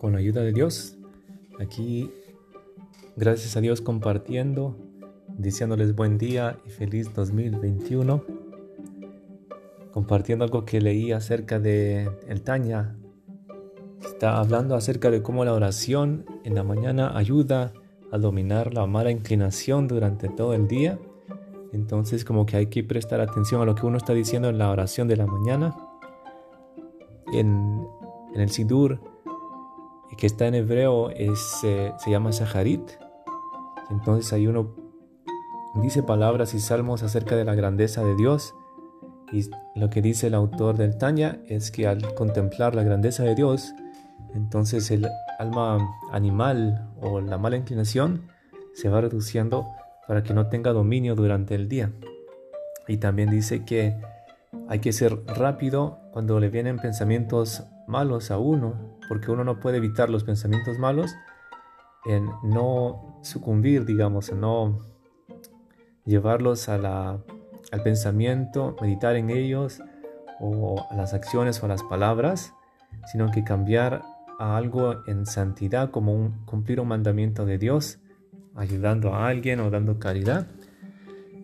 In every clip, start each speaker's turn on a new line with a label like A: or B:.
A: con la ayuda de Dios. Aquí, gracias a Dios, compartiendo, diciéndoles buen día y feliz 2021. Compartiendo algo que leí acerca de el Taña. Está hablando acerca de cómo la oración en la mañana ayuda a dominar la mala inclinación durante todo el día. Entonces como que hay que prestar atención a lo que uno está diciendo en la oración de la mañana. En, en el Sidur, que está en hebreo, es, eh, se llama Saharit. Entonces ahí uno dice palabras y salmos acerca de la grandeza de Dios. Y lo que dice el autor del Tanya es que al contemplar la grandeza de Dios, entonces el alma animal o la mala inclinación se va reduciendo para que no tenga dominio durante el día. Y también dice que hay que ser rápido cuando le vienen pensamientos malos a uno, porque uno no puede evitar los pensamientos malos, en no sucumbir, digamos, en no llevarlos a la, al pensamiento, meditar en ellos o a las acciones o a las palabras, sino que cambiar a algo en santidad como cumplir un mandamiento de Dios, ayudando a alguien o dando caridad.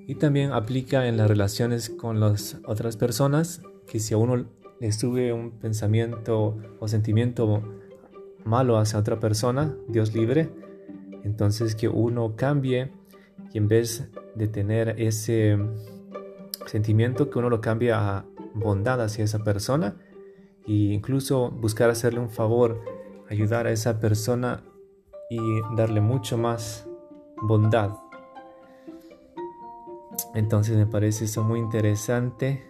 A: Y también aplica en las relaciones con las otras personas, que si a uno le sube un pensamiento o sentimiento malo hacia otra persona, Dios libre, entonces que uno cambie y en vez de tener ese sentimiento, que uno lo cambie a bondad hacia esa persona e incluso buscar hacerle un favor, ayudar a esa persona y darle mucho más bondad. Entonces me parece eso muy interesante,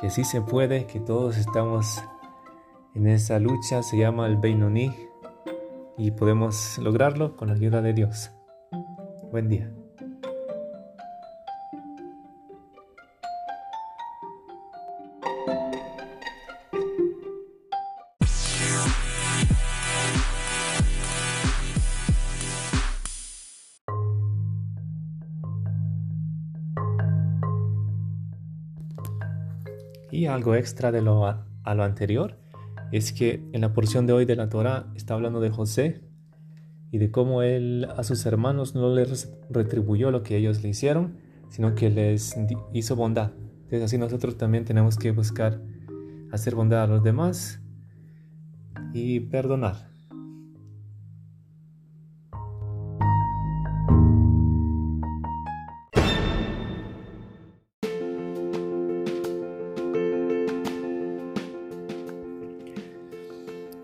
A: que sí se puede, que todos estamos en esa lucha, se llama el Beinoni, y podemos lograrlo con la ayuda de Dios. Buen día. Y algo extra de lo a, lo anterior es que en la porción de hoy de la Torah está hablando de José y de cómo él a sus hermanos no les retribuyó lo que ellos le hicieron, sino que les hizo bondad. Entonces así nosotros también tenemos que buscar hacer bondad a los demás y perdonar.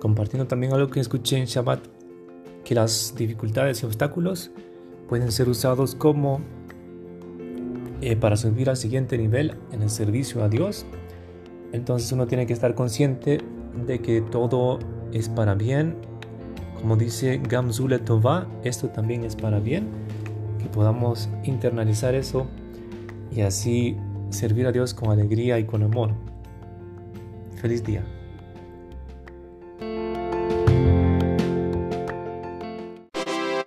A: Compartiendo también algo que escuché en Shabbat, que las dificultades y obstáculos pueden ser usados como eh, para subir al siguiente nivel en el servicio a Dios. Entonces uno tiene que estar consciente de que todo es para bien. Como dice Gamzule Tova, esto también es para bien. Que podamos internalizar eso y así servir a Dios con alegría y con amor. Feliz día.